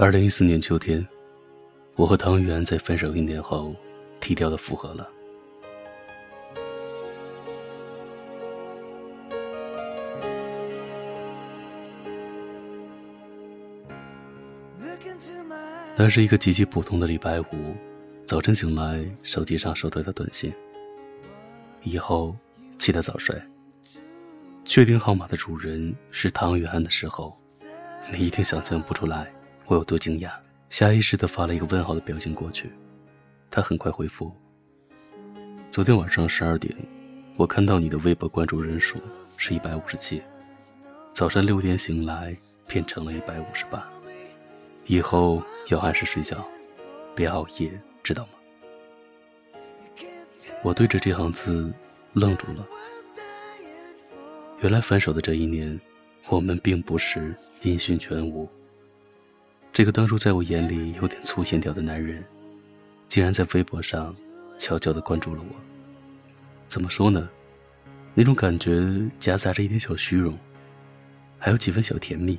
二零一四年秋天，我和唐媛在分手一年后，低调的复合了。那是一个极其普通的礼拜五，早晨醒来，手机上收到的短信。以后记得早睡。确定号码的主人是唐媛的时候，你一定想象不出来我有多惊讶，下意识的发了一个问号的表情过去。他很快回复：昨天晚上十二点，我看到你的微博关注人数是一百五十七，早上六点醒来变成了一百五十八。以后要按时睡觉，别熬夜，知道吗？我对着这行字愣住了。原来分手的这一年，我们并不是音讯全无。这个当初在我眼里有点粗线条的男人，竟然在微博上悄悄地关注了我。怎么说呢？那种感觉夹杂着一点小虚荣，还有几分小甜蜜。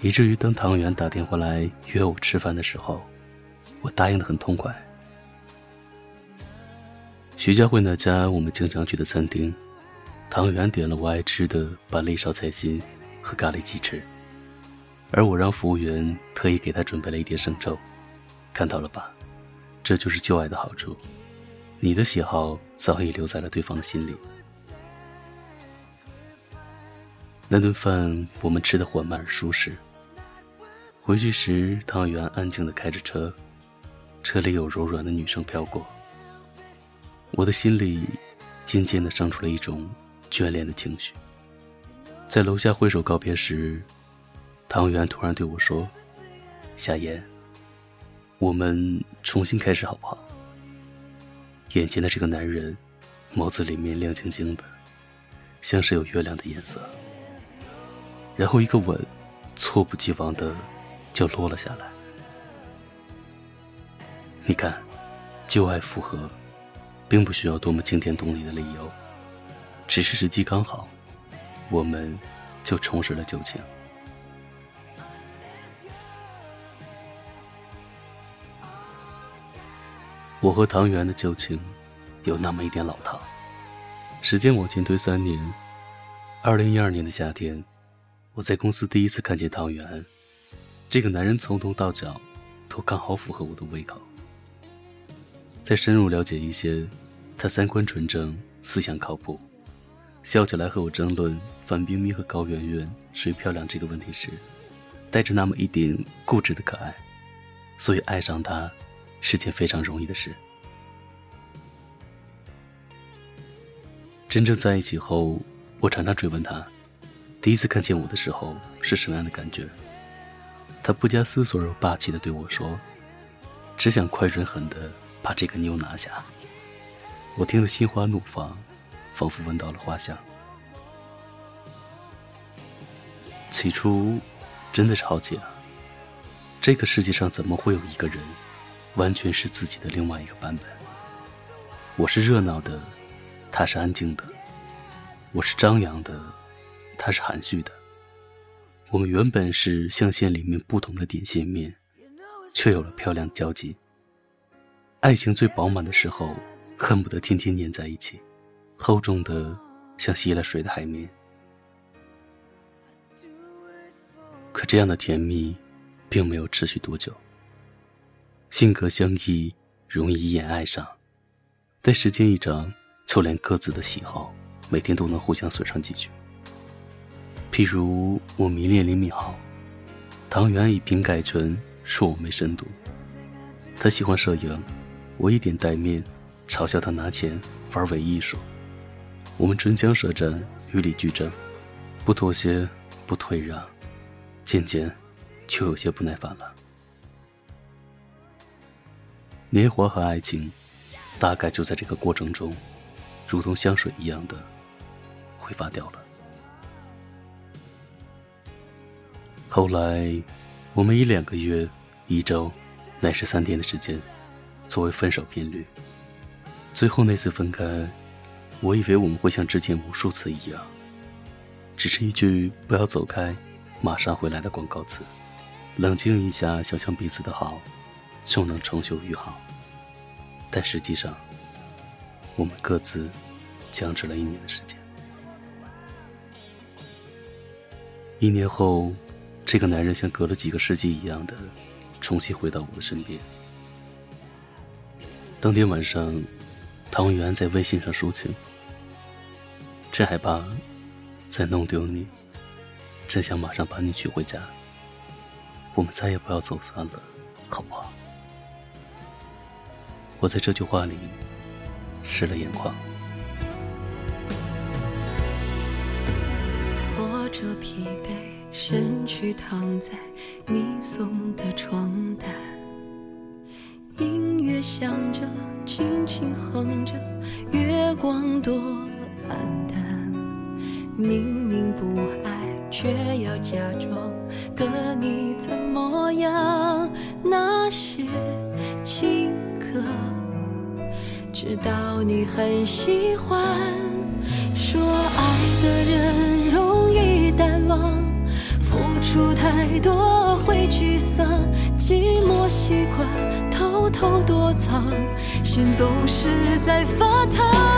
以至于当唐媛打电话来约我吃饭的时候，我答应的很痛快。徐家汇那家我们经常去的餐厅，唐媛点了我爱吃的板栗烧菜心和咖喱鸡翅，而我让服务员特意给他准备了一碟生抽。看到了吧，这就是旧爱的好处，你的喜好早已留在了对方的心里。那顿饭我们吃的缓慢而舒适。回去时，汤圆安静的开着车，车里有柔软的女声飘过。我的心里渐渐的生出了一种眷恋的情绪。在楼下挥手告别时，汤圆突然对我说：“夏言，我们重新开始好不好？”眼前的这个男人，眸子里面亮晶晶的，像是有月亮的颜色。然后一个吻，猝不及防的。就落了下来。你看，旧爱复合，并不需要多么惊天动地的理由，只是时机刚好，我们就重拾了旧情。我和唐媛的旧情，有那么一点老套。时间往前推三年，二零一二年的夏天，我在公司第一次看见唐媛。这个男人从头到脚，都刚好符合我的胃口。再深入了解一些，他三观纯正，思想靠谱，笑起来和我争论范冰冰和高圆圆谁漂亮这个问题时，带着那么一点固执的可爱，所以爱上他是件非常容易的事。真正在一起后，我常常追问他，第一次看见我的时候是什么样的感觉。他不加思索而霸气的对我说：“只想快准狠的把这个妞拿下。”我听得心花怒放，仿佛闻到了花香。起初，真的是好奇啊，这个世界上怎么会有一个人，完全是自己的另外一个版本？我是热闹的，他是安静的；我是张扬的，他是含蓄的。我们原本是象限里面不同的点线面，却有了漂亮的交集。爱情最饱满的时候，恨不得天天黏在一起，厚重的像吸了水的海绵。可这样的甜蜜，并没有持续多久。性格相异，容易一眼爱上，但时间一长，就连各自的喜好，每天都能互相损上几句。譬如我迷恋林敏镐，唐媛以瓶改唇说我没深度。他喜欢摄影，我一点带面，嘲笑他拿钱玩伪艺术。我们唇枪舌战，与理俱争，不妥协，不退让，渐渐就有些不耐烦了。年华和爱情，大概就在这个过程中，如同香水一样的挥发掉了。后来，我们以两个月、一周，乃至三天的时间，作为分手频率。最后那次分开，我以为我们会像之前无数次一样，只是一句“不要走开，马上回来”的广告词，冷静一下，想想彼此的好，就能成就于好。但实际上，我们各自僵持了一年的时间。一年后，这个男人像隔了几个世纪一样的重新回到我的身边。当天晚上，唐元在微信上抒情：“真害怕再弄丢你，真想马上把你娶回家。我们再也不要走散了，好不好？”我在这句话里湿了眼眶。拖着疲惫，身躯躺在你送的床单，音乐响着，轻轻哼着，月光多暗淡。明明不爱，却要假装的你怎么样？那些情知道你很喜欢，说爱的人容易淡忘，付出太多会沮丧，寂寞习惯偷偷躲藏，心总是在发烫。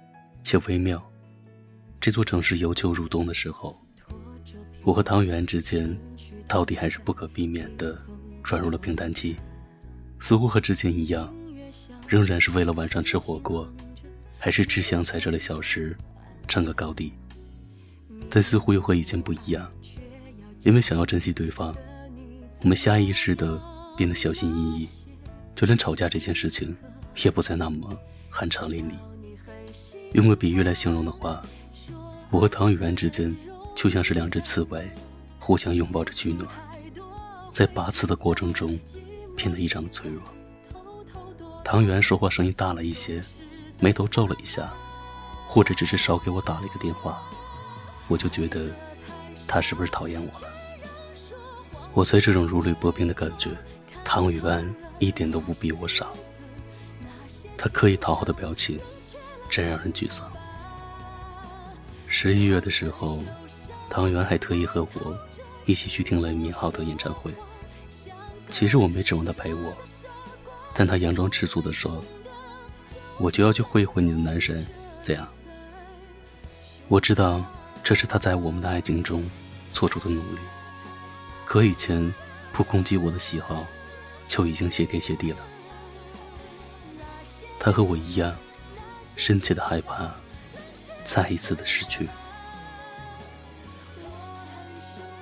且微妙。这座城市由秋入冬的时候，我和汤圆之间，到底还是不可避免的转入了平淡期。似乎和之前一样，仍然是为了晚上吃火锅，还是只想在这里小时争个高低。但似乎又和以前不一样，因为想要珍惜对方，我们下意识的变得小心翼翼，就连吵架这件事情。也不再那么酣畅淋漓。用个比喻来形容的话，我和唐雨安之间就像是两只刺猬，互相拥抱着取暖，在拔刺的过程中变得异常的脆弱。唐雨安说话声音大了一些，眉头皱了一下，或者只是少给我打了一个电话，我就觉得他是不是讨厌我了？我猜这种如履薄冰的感觉，唐雨安一点都不比我少。他刻意讨好的表情，真让人沮丧。十一月的时候，唐元还特意和我一起去听了敏浩的演唱会。其实我没指望他陪我，但他佯装吃醋的说：“我就要去会会你的男神，怎样？”我知道这是他在我们的爱情中做出的努力，可以前不攻击我的喜好，就已经谢天谢地了。他和我一样，深切的害怕再一次的失去。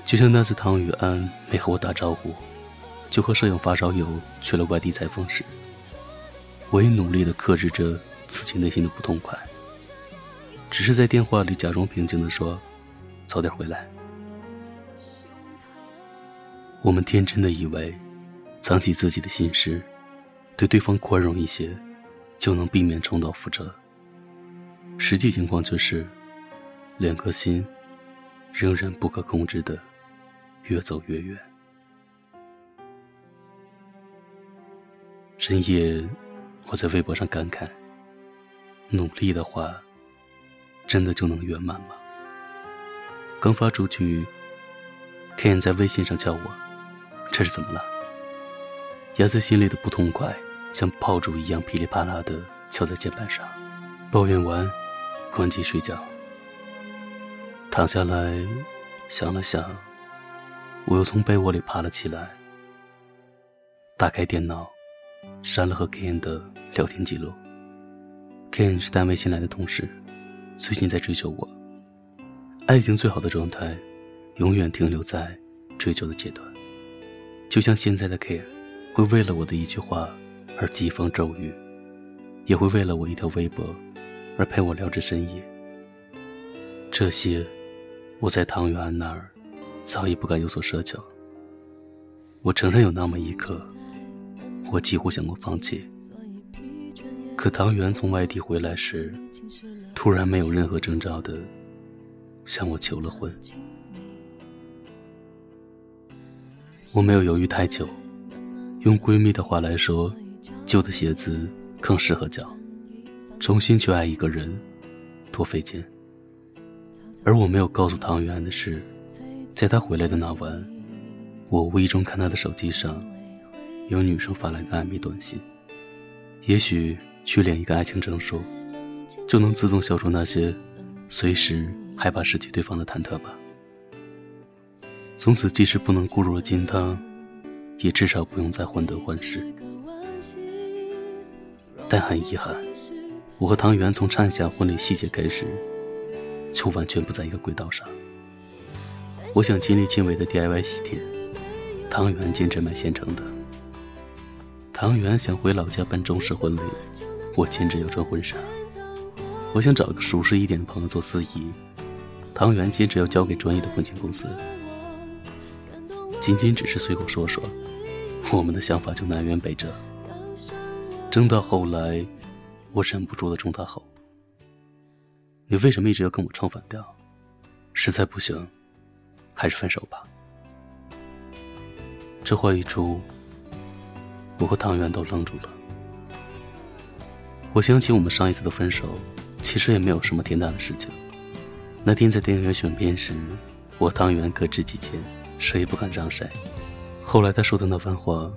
就像那次唐雨安没和我打招呼，就和摄影发烧友去了外地采风时，我也努力的克制着自己内心的不痛快，只是在电话里假装平静的说：“早点回来。”我们天真的以为，藏起自己的心事，对对方宽容一些。就能避免重蹈覆辙。实际情况却是，两颗心仍然不可控制的越走越远。深夜，我在微博上感慨：努力的话，真的就能圆满吗？刚发出去，Ken 在微信上叫我：“这是怎么了？”压在心里的不痛快。像炮竹一样噼里啪啦的敲在键盘上，抱怨完，关机睡觉。躺下来，想了想，我又从被窝里爬了起来，打开电脑，删了和 Ken 的聊天记录。Ken 是单位新来的同事，最近在追求我。爱情最好的状态，永远停留在追求的阶段，就像现在的 Ken，会为了我的一句话。而疾风骤雨，也会为了我一条微博而陪我聊至深夜。这些，我在唐元那儿早已不敢有所奢求。我承认有那么一刻，我几乎想过放弃。可唐元从外地回来时，突然没有任何征兆的向我求了婚。我没有犹豫太久，用闺蜜的话来说，旧的鞋子更适合脚。重新去爱一个人，多费劲。而我没有告诉唐元的是，在他回来的那晚，我无意中看他的手机上有女生发来的暧昧短信。也许去领一个爱情证书，就能自动消除那些随时害怕失去对方的忐忑吧。从此，即使不能固若金汤，也至少不用再患得患失。但很遗憾，我和唐元从畅想婚礼细节开始，就完全不在一个轨道上。我想亲力亲为的 DIY 喜帖，唐元坚持买现成的。唐元想回老家办中式婚礼，我坚持要穿婚纱。我想找个熟识一点的朋友做司仪，唐元坚持要交给专业的婚庆公司。仅仅只是随口说说，我们的想法就南辕北辙。争到后来，我忍不住的冲他吼：“你为什么一直要跟我唱反调？实在不行，还是分手吧。”这话一出，我和唐元都愣住了。我想起我们上一次的分手，其实也没有什么天大的事情。那天在电影院选片时，我唐元各执己见。谁也不敢让谁。后来他说的那番话，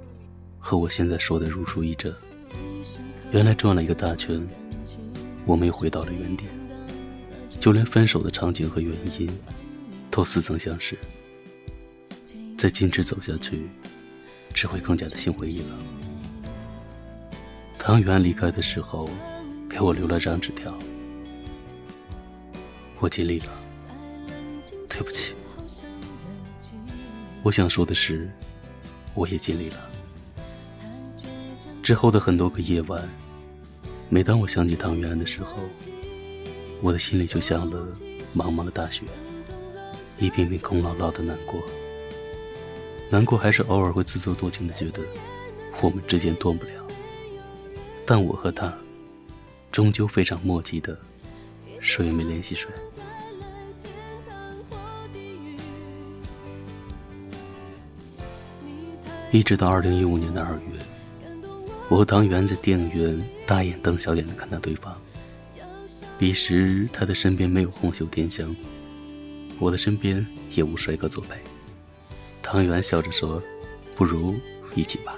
和我现在说的如出一辙。原来转了一个大圈，我们又回到了原点。就连分手的场景和原因，都似曾相识。再坚持走下去，只会更加的心灰意冷。唐元离开的时候，给我留了张纸条。我尽力了，对不起。我想说的是，我也尽力了。之后的很多个夜晚，每当我想起唐元的时候，我的心里就像了茫茫的大雪，一片片空落落的难过。难过还是偶尔会自作多情的觉得，我们之间断不了。但我和他，终究非常默契的，谁也没联系谁。一直到二零一五年的二月，我和唐元在电影院大眼瞪小眼的看到对方。彼时他的身边没有红袖添香，我的身边也无帅哥作陪。唐元笑着说：“不如一起吧。”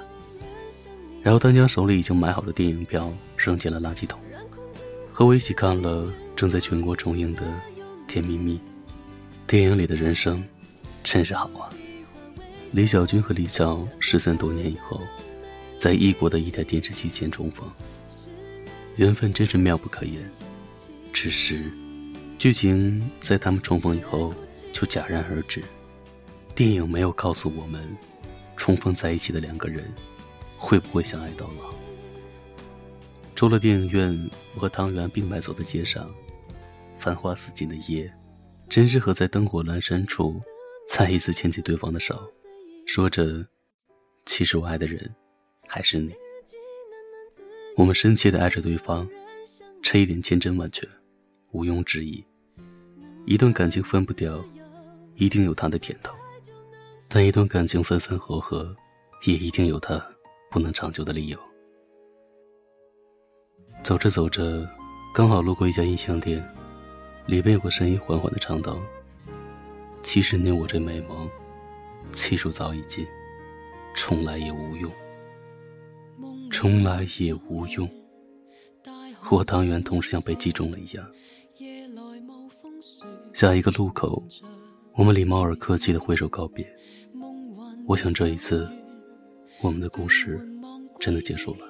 然后他将手里已经买好的电影票扔进了垃圾桶，和我一起看了正在全国重映的《甜蜜蜜》。电影里的人生真是好啊。李小军和李乔失散多年以后，在异国的一台电视机前重逢，缘分真是妙不可言。只是，剧情在他们重逢以后就戛然而止。电影没有告诉我们，重逢在一起的两个人会不会相爱到老。出了电影院，我和汤圆并排走在街上，繁花似锦的夜，真是和在灯火阑珊处再一次牵起对方的手。说着，其实我爱的人还是你。我们深切的爱着对方，这一点千真万确，毋庸置疑。一段感情分不掉，一定有它的甜头；但一段感情分分合合，也一定有它不能长久的理由。走着走着，刚好路过一家音像店，里边有个声音缓缓的唱道：“其实你我这美梦。”气数早已尽，重来也无用。重来也无用。和汤圆同时像被击中了一样。下一个路口，我们礼貌而客气的挥手告别。我想这一次，我们的故事真的结束了。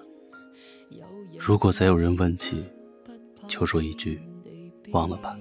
如果再有人问起，就说一句：忘了吧。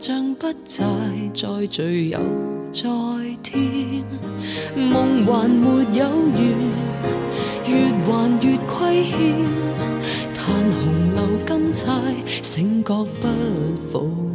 像不债再聚又再添。梦还没有完越还越亏欠。叹红楼金钗醒觉不复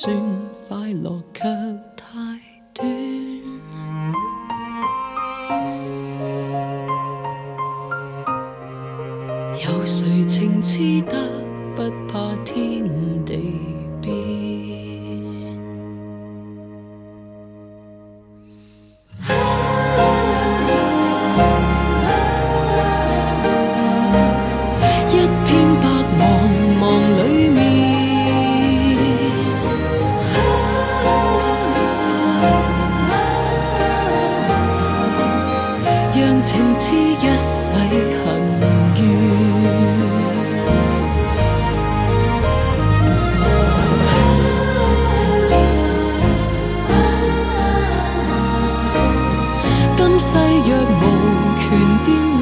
算快乐，却。世若无权颠